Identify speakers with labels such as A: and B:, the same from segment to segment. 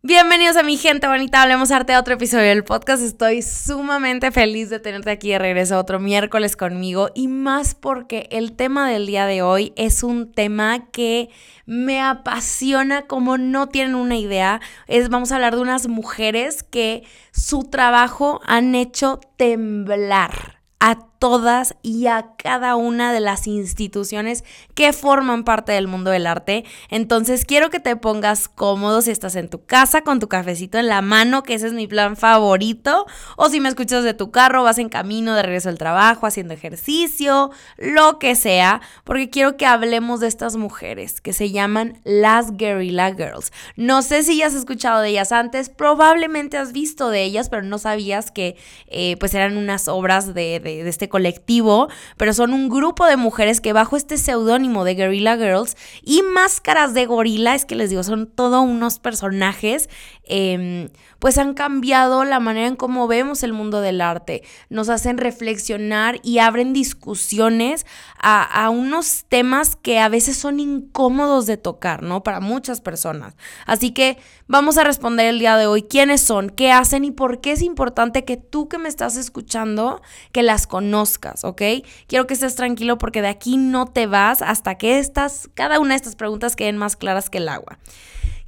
A: Bienvenidos a mi gente bonita, hablemos arte a otro episodio del podcast. Estoy sumamente feliz de tenerte aquí de regreso otro miércoles conmigo y más porque el tema del día de hoy es un tema que me apasiona como no tienen una idea. Es vamos a hablar de unas mujeres que su trabajo han hecho temblar a todas y a cada una de las instituciones que forman parte del mundo del arte. Entonces quiero que te pongas cómodo si estás en tu casa con tu cafecito en la mano, que ese es mi plan favorito, o si me escuchas de tu carro, vas en camino de regreso al trabajo, haciendo ejercicio, lo que sea, porque quiero que hablemos de estas mujeres que se llaman las Guerrilla Girls. No sé si ya has escuchado de ellas antes, probablemente has visto de ellas, pero no sabías que eh, pues eran unas obras de, de este colectivo, pero son un grupo de mujeres que bajo este seudónimo de Guerrilla Girls y máscaras de gorila, es que les digo, son todos unos personajes, em, pues han cambiado la manera en cómo vemos el mundo del arte, nos hacen reflexionar y abren discusiones a, a unos temas que a veces son incómodos de tocar, ¿no? Para muchas personas. Así que vamos a responder el día de hoy quiénes son, qué hacen y por qué es importante que tú que me estás escuchando, que las conozcas ¿ok? Quiero que estés tranquilo porque de aquí no te vas hasta que estas, cada una de estas preguntas queden más claras que el agua.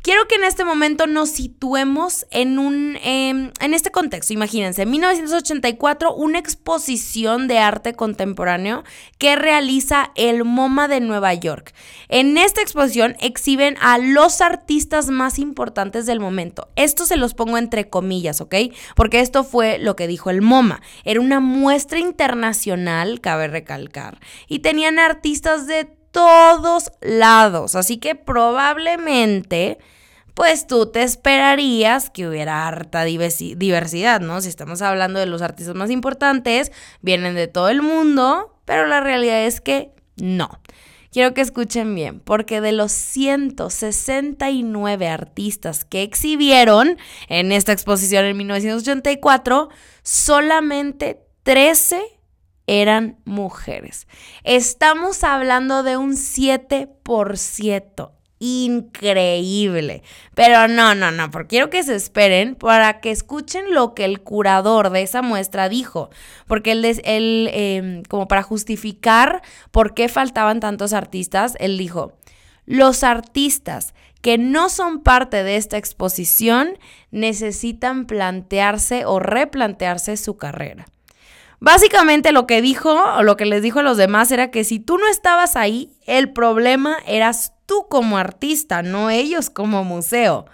A: Quiero que en este momento nos situemos en un em, en este contexto. Imagínense, en 1984, una exposición de arte contemporáneo que realiza el MoMA de Nueva York. En esta exposición exhiben a los artistas más importantes del momento. Esto se los pongo entre comillas, ¿ok? Porque esto fue lo que dijo el MoMA. Era una muestra internacional, cabe recalcar, y tenían artistas de todos lados. Así que probablemente, pues tú te esperarías que hubiera harta diversidad, ¿no? Si estamos hablando de los artistas más importantes, vienen de todo el mundo, pero la realidad es que no. Quiero que escuchen bien, porque de los 169 artistas que exhibieron en esta exposición en 1984, solamente 13 eran mujeres. Estamos hablando de un 7%. Increíble. Pero no, no, no, porque quiero que se esperen para que escuchen lo que el curador de esa muestra dijo. Porque él, él em, como para justificar por qué faltaban tantos artistas, él dijo, los artistas que no son parte de esta exposición necesitan plantearse o replantearse su carrera. Básicamente lo que dijo o lo que les dijo a los demás era que si tú no estabas ahí, el problema eras tú como artista, no ellos como museo.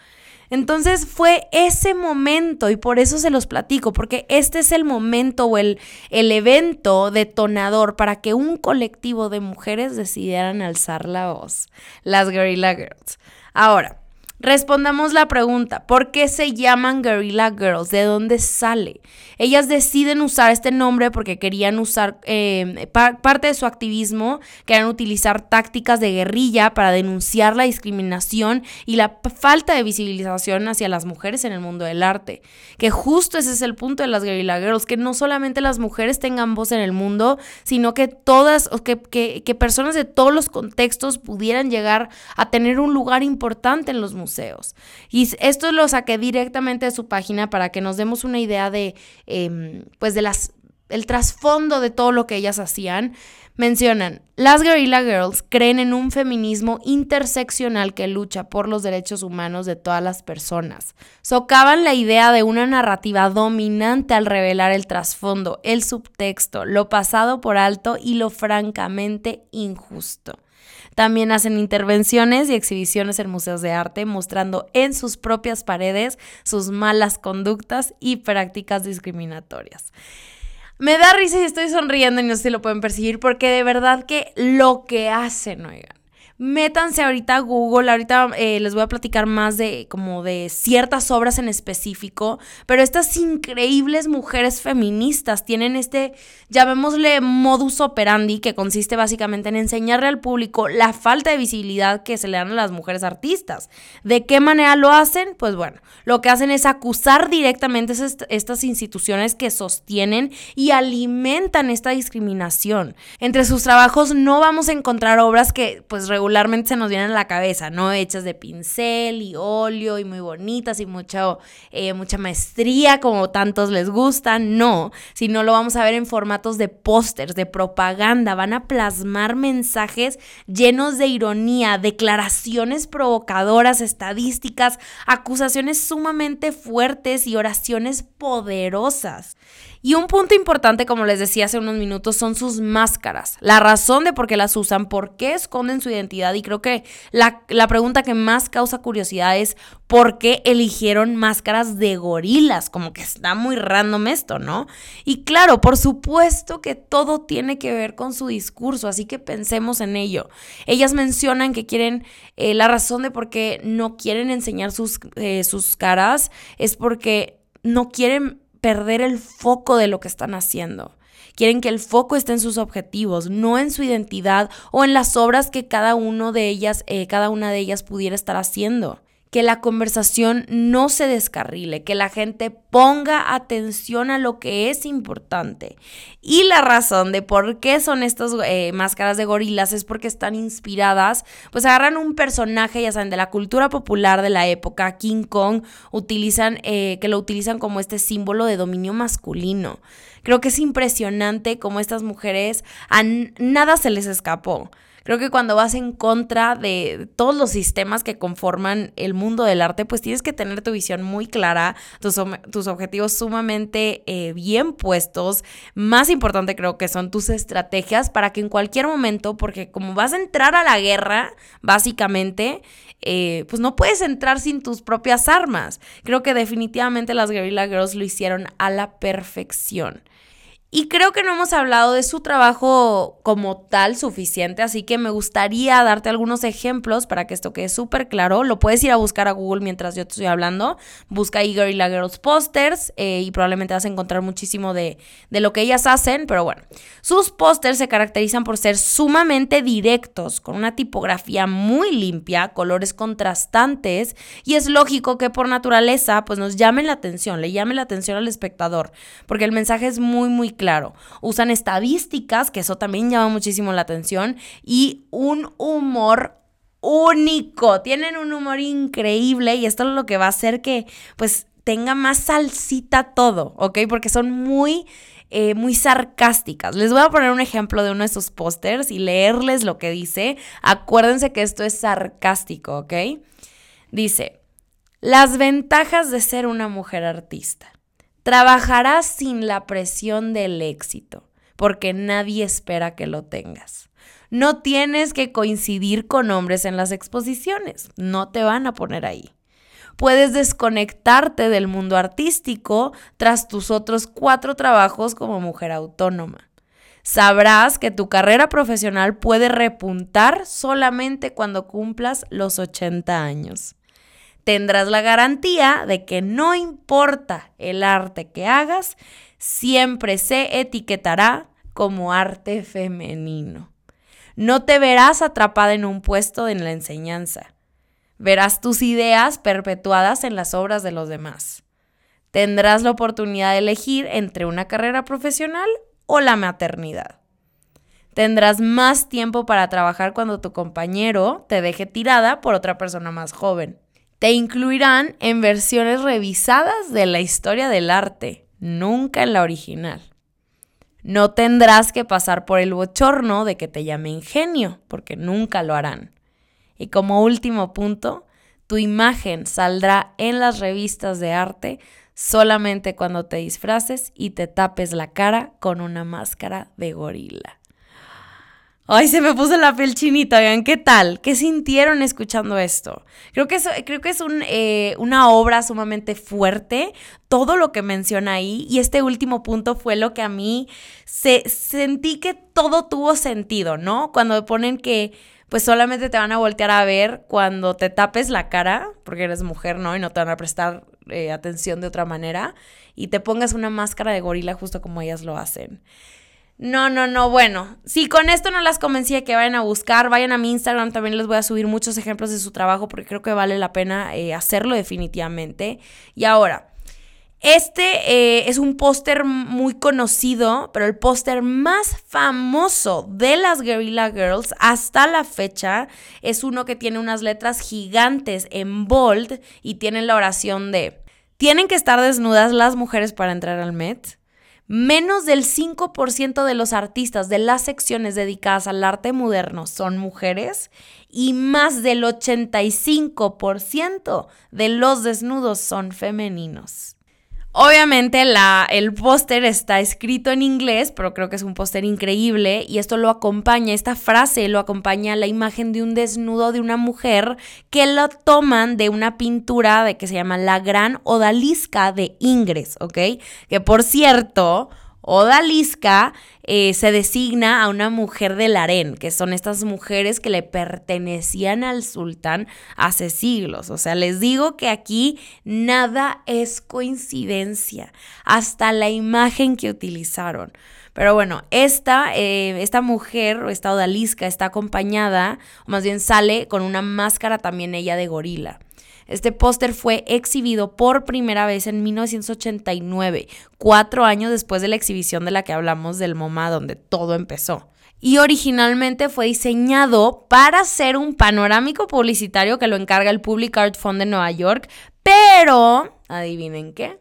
A: Entonces fue ese momento y por eso se los platico, porque este es el momento o el, el evento detonador para que un colectivo de mujeres decidieran alzar la voz, las Guerrilla Girls. Ahora, Respondamos la pregunta, ¿por qué se llaman Guerrilla Girls? ¿De dónde sale? Ellas deciden usar este nombre porque querían usar eh, parte de su activismo, querían utilizar tácticas de guerrilla para denunciar la discriminación y la falta de visibilización hacia las mujeres en el mundo del arte. Que justo ese es el punto de las Guerrilla Girls, que no solamente las mujeres tengan voz en el mundo, sino que todas, que, que, que personas de todos los contextos pudieran llegar a tener un lugar importante en los museos Y esto lo saqué directamente de su página para que nos demos una idea de, em, pues de las, el trasfondo de todo lo que ellas hacían. Mencionan, las Guerrilla Girls creen en un feminismo interseccional que lucha por los derechos humanos de todas las personas. Socavan la idea de una narrativa dominante al revelar el trasfondo, el subtexto, lo pasado por alto y lo francamente injusto. También hacen intervenciones y exhibiciones en museos de arte mostrando en sus propias paredes sus malas conductas y prácticas discriminatorias. Me da risa y estoy sonriendo y no sé si lo pueden percibir porque de verdad que lo que hacen, oigan. Métanse ahorita a Google, ahorita eh, les voy a platicar más de como de ciertas obras en específico, pero estas increíbles mujeres feministas tienen este, llamémosle modus operandi, que consiste básicamente en enseñarle al público la falta de visibilidad que se le dan a las mujeres artistas. ¿De qué manera lo hacen? Pues bueno, lo que hacen es acusar directamente a estas instituciones que sostienen y alimentan esta discriminación. Entre sus trabajos no vamos a encontrar obras que pues regularmente se nos vienen a la cabeza, ¿no? Hechas de pincel y óleo y muy bonitas y mucha, eh, mucha maestría como tantos les gustan, no, sino lo vamos a ver en formatos de pósters, de propaganda, van a plasmar mensajes llenos de ironía, declaraciones provocadoras, estadísticas, acusaciones sumamente fuertes y oraciones poderosas. Y un punto importante, como les decía hace unos minutos, son sus máscaras. La razón de por qué las usan, por qué esconden su identidad. Y creo que la, pregunta que más causa curiosidad es por qué eligieron máscaras de gorilas. Como que está muy random esto, ¿no? Y claro, por supuesto que todo tiene que ver con su discurso, así que pensemos en ello. Ellas mencionan que quieren, eh, la razón de por qué no quieren enseñar sus, eh, sus caras es porque no quieren perder el foco de lo que están haciendo. Quieren que el foco esté en sus objetivos, no en su identidad o en las obras que cada uno de ellas, eh, cada una de ellas pudiera estar haciendo que la conversación no se descarrile, que la gente ponga atención a lo que es importante. Y la razón de por qué son estas eh, máscaras de gorilas es porque están inspiradas, pues agarran un personaje, ya saben, de la cultura popular de la época, King Kong, utilizan, eh, que lo utilizan como este símbolo de dominio masculino. Creo que es impresionante cómo estas mujeres a nada se les escapó. Creo que cuando vas en contra de todos los sistemas que conforman el mundo del arte, pues tienes que tener tu visión muy clara, tus, objetivos sumamente eh, bien puestos. Más importante creo que son tus estrategias para que en cualquier momento, porque como vas a entrar a la guerra, básicamente, eh, pues no puedes entrar sin tus propias armas. Creo que definitivamente las Guerrilla Girls lo hicieron a la perfección. Y creo que no hemos hablado de su trabajo como tal suficiente, así que me gustaría darte algunos ejemplos para que esto quede súper claro. Lo puedes ir a buscar a Google mientras yo te estoy hablando. Busca y la Girls Posters eh, y probablemente vas a encontrar muchísimo de, de lo que ellas hacen, pero bueno. Sus pósters se caracterizan por ser sumamente directos, con una tipografía muy limpia, colores contrastantes y es lógico que por naturaleza pues nos llamen la atención, le llamen la atención al espectador, porque el mensaje es muy muy claro. Usan estadísticas, que eso también llama muchísimo la atención, y un humor único. Tienen un humor increíble y esto es lo que va a hacer que pues tenga más salsita todo, ¿ok? Porque son muy... Eh, muy sarcásticas. Les voy a poner un ejemplo de uno de sus pósters y leerles lo que dice. Acuérdense que esto es sarcástico, ¿ok? Dice, las ventajas de ser una mujer artista. Trabajarás sin la presión del éxito, porque nadie espera que lo tengas. No tienes que coincidir con hombres en las exposiciones, no te van a poner ahí. Puedes desconectarte del mundo artístico tras tus otros cuatro trabajos como mujer autónoma. Sabrás que tu carrera profesional puede repuntar solamente cuando cumplas los 80 años tendrás la garantía de que no importa el arte que hagas, siempre se etiquetará como arte femenino. No te verás atrapada en un puesto en la enseñanza. Verás tus ideas perpetuadas en las obras de los demás. Tendrás la oportunidad de elegir entre una carrera profesional o la maternidad. Tendrás más tiempo para trabajar cuando tu compañero te deje tirada por otra persona más joven. Te incluirán en versiones revisadas de la historia del arte, nunca en la original. No tendrás que pasar por el bochorno de que te llamen genio, porque nunca lo harán. Y como último punto, tu imagen saldrá en las revistas de arte solamente cuando te disfraces y te tapes la cara con una máscara de gorila. Ay, se me puso la piel chinita, vean, ¿qué tal? ¿Qué sintieron escuchando esto? Creo que es, creo que es eh, una obra sumamente fuerte, todo lo que menciona ahí, y este último punto fue lo que a mí se, sentí que todo tuvo sentido, ¿no? Cuando ponen que pues solamente te van a voltear a ver cuando te tapes la cara, porque eres mujer, ¿no? Y no te van a prestar eh, atención de otra manera, y te pongas una máscara de gorila justo como ellas lo hacen. No, no, no, bueno, si con esto no las convencí de que vayan a buscar, vayan a mi Instagram, también les voy a subir muchos ejemplos de su trabajo porque creo que vale la pena eh, hacerlo definitivamente. Y ahora, este eh, es un póster muy conocido, pero el póster más famoso de las Guerrilla Girls hasta la fecha es uno que tiene unas letras gigantes en bold y tiene la oración de, ¿tienen que estar desnudas las mujeres para entrar al Met? Menos del 5% de los artistas de las secciones dedicadas al arte moderno son mujeres y más del 85% de los desnudos son femeninos. Obviamente el póster está escrito en inglés, pero creo que es un póster increíble y esto lo acompaña, esta frase lo acompaña la imagen de un desnudo de una mujer que lo toman de una pintura de que se llama La Gran Odalisca de Ingres, ¿ok? Que por cierto, Odalisca eh, se designa a una mujer del harén, que son estas mujeres que le pertenecían al sultán hace siglos. O sea, les digo que aquí nada es coincidencia, hasta la imagen que utilizaron. Pero bueno, esta, eh, esta mujer, o esta odalisca, está acompañada, o más bien sale con una máscara también ella de gorila. Este póster fue exhibido por primera vez en 1989, cuatro años después de la exhibición de la que hablamos del MoMA, donde todo empezó. Y originalmente fue diseñado para ser un panorámico publicitario que lo encarga el Public Art Fund de Nueva York, pero, adivinen qué,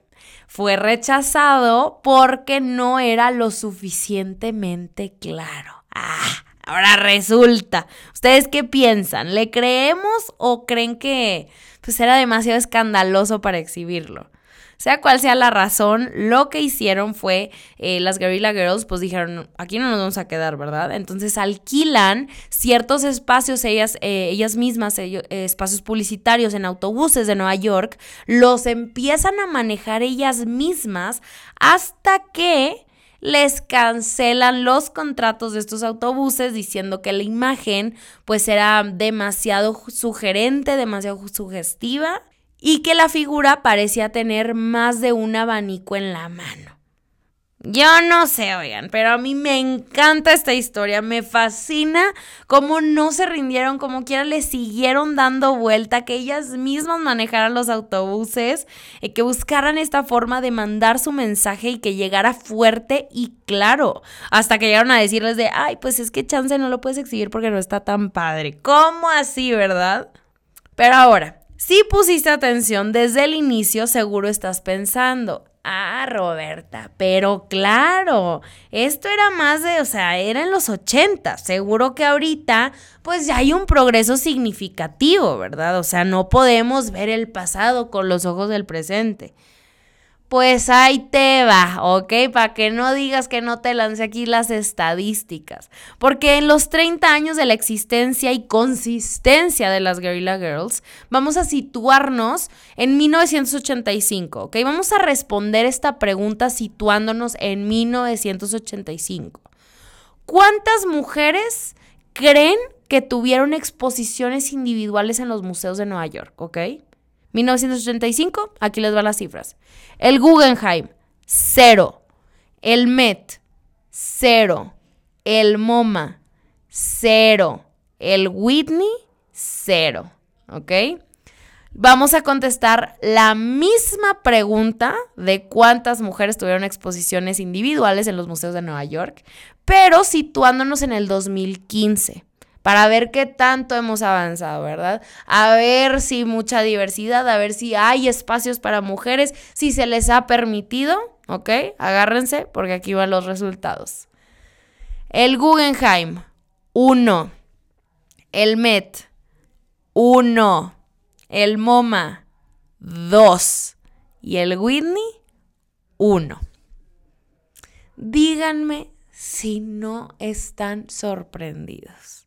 A: fue rechazado porque no era lo suficientemente claro. Ah, ahora resulta. ¿Ustedes qué piensan? ¿Le creemos o creen que pues era demasiado escandaloso para exhibirlo. Sea cual sea la razón, lo que hicieron fue eh, las Guerrilla Girls, pues dijeron, aquí no nos vamos a quedar, ¿verdad? Entonces alquilan ciertos espacios, ellas, eh, ellas mismas, eh, espacios publicitarios en autobuses de Nueva York, los empiezan a manejar ellas mismas hasta que les cancelan los contratos de estos autobuses diciendo que la imagen pues era demasiado sugerente, demasiado sugestiva y que la figura parecía tener más de un abanico en la mano. Yo no sé, oigan, pero a mí me encanta esta historia, me fascina cómo no se rindieron, como quiera le siguieron dando vuelta, que ellas mismas manejaran los autobuses, y que buscaran esta forma de mandar su mensaje y que llegara fuerte y claro, hasta que llegaron a decirles de, ay, pues es que chance no lo puedes exhibir porque no está tan padre. ¿Cómo así, verdad? Pero ahora, si pusiste atención desde el inicio, seguro estás pensando, Ah, Roberta, pero claro, esto era más de, o sea, era en los 80. Seguro que ahorita, pues ya hay un progreso significativo, ¿verdad? O sea, no podemos ver el pasado con los ojos del presente. Pues ahí te va, ¿ok? Para que no digas que no te lance aquí las estadísticas. Porque en los 30 años de la existencia y consistencia de las Guerrilla Girls, vamos a situarnos en 1985, ¿ok? Vamos a responder esta pregunta situándonos en 1985. ¿Cuántas mujeres creen que tuvieron exposiciones individuales en los museos de Nueva York, ¿ok? 1985, aquí les van las cifras. El Guggenheim, cero. El Met, cero. El MoMA, cero. El Whitney, cero. ¿Ok? Vamos a contestar la misma pregunta de cuántas mujeres tuvieron exposiciones individuales en los museos de Nueva York, pero situándonos en el 2015 para ver qué tanto hemos avanzado, ¿verdad? A ver si mucha diversidad, a ver si hay espacios para mujeres, si se les ha permitido, ¿ok? Agárrense porque aquí van los resultados. El Guggenheim, 1. El Met, 1. El MoMA, 2. Y el Whitney, 1. Díganme si no están sorprendidos.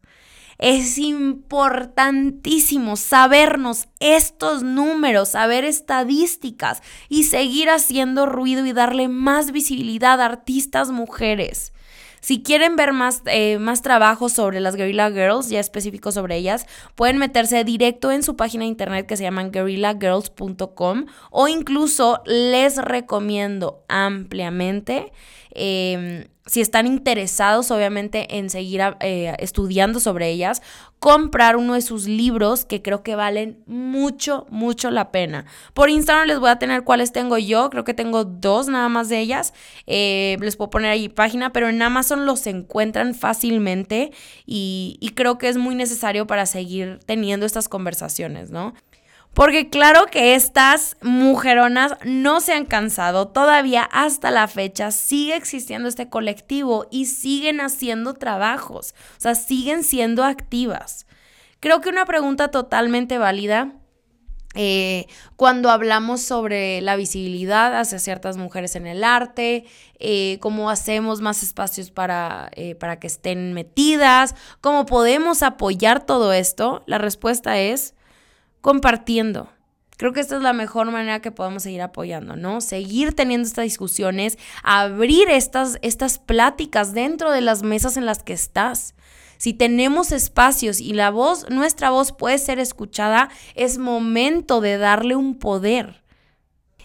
A: Es importantísimo sabernos estos números, saber estadísticas y seguir haciendo ruido y darle más visibilidad a artistas mujeres. Si quieren ver más, eh, más trabajo sobre las Guerrilla Girls, ya específico sobre ellas, pueden meterse directo en su página de internet que se llama guerrillagirls.com o incluso les recomiendo ampliamente em, si están interesados obviamente en seguir eh, estudiando sobre ellas, comprar uno de sus libros que creo que valen mucho, mucho la pena. Por Instagram les voy a tener cuáles tengo yo, creo que tengo dos nada más de ellas, eh, les puedo poner ahí página, pero en Amazon los encuentran fácilmente y, y creo que es muy necesario para seguir teniendo estas conversaciones, ¿no? Porque claro que estas mujeronas no se han cansado, todavía hasta la fecha sigue existiendo este colectivo y siguen haciendo trabajos, o sea, siguen siendo activas. Creo que una pregunta totalmente válida eh, cuando hablamos sobre la visibilidad hacia ciertas mujeres en el arte, eh, cómo hacemos más espacios para, eh, para que estén metidas, cómo podemos apoyar todo esto, la respuesta es compartiendo. Creo que esta es la mejor manera que podemos seguir apoyando, ¿no? Seguir teniendo estas discusiones, abrir estas, estas pláticas dentro de las mesas en las que estás. Si tenemos espacios y la voz, nuestra voz puede ser escuchada, es momento de darle un poder.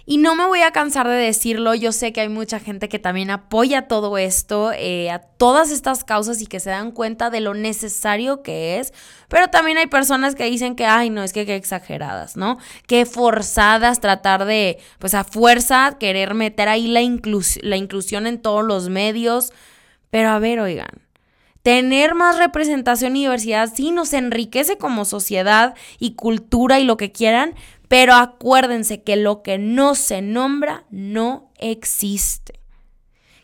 A: Y no me voy a cansar de decirlo, yo sé que hay mucha gente que también apoya todo esto, eh, a todas estas causas y que se dan cuenta de lo necesario que es, pero también hay personas que dicen que, ay, no, es que qué exageradas, ¿no? Qué forzadas tratar de, pues a fuerza, querer meter ahí la, la inclusión en todos los medios. Pero a ver, oigan, tener más representación y diversidad sí nos enriquece como sociedad y cultura y lo que quieran, pero acuérdense que lo que no se nombra no existe.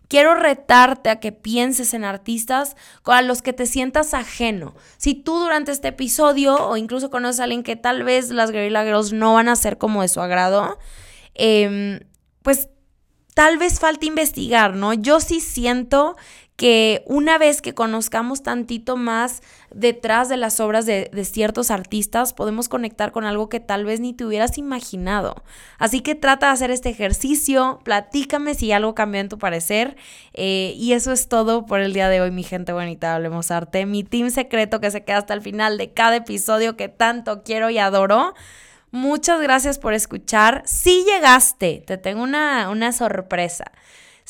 A: Quiero retarte a que pienses en artistas con los que te sientas ajeno. Si tú durante este episodio o incluso conoces a alguien que tal vez las Guerrilla Girls no van a ser como de su agrado, em, pues tal vez falte investigar, ¿no? Yo sí siento que una vez que conozcamos tantito más detrás de las obras de, ciertos artistas, podemos conectar con algo que tal vez ni te hubieras imaginado. Así que trata de hacer este ejercicio, platícame si algo cambió en tu parecer. Eh, y eso es todo por el día de hoy, mi gente bonita, hablemos arte. Mi team secreto que se queda hasta el final de cada episodio que tanto quiero y adoro. Muchas gracias por escuchar. Si llegaste, te tengo una, una sorpresa.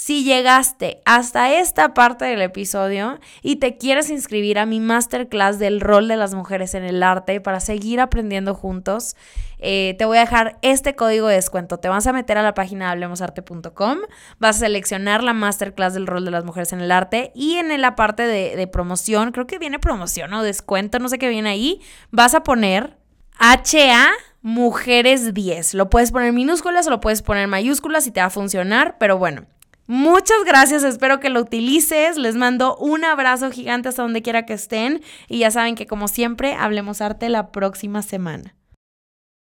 A: Si llegaste hasta esta parte del episodio y te quieres inscribir a mi masterclass del rol de las mujeres en el arte para seguir aprendiendo juntos, eh, te voy a dejar este código de descuento. Te vas a meter a la página hablemosarte.com, vas a seleccionar la masterclass del rol de las mujeres en el arte y en la parte de, promoción, creo que viene promoción o descuento, no sé qué viene ahí, vas a poner HA Mujeres 10. Lo puedes poner minúsculas o lo puedes poner mayúsculas y te va a funcionar, pero bueno. Muchas gracias, espero que lo utilices. Les mando un abrazo gigante hasta donde quiera que estén. Y ya saben que como siempre, hablemos arte la próxima semana.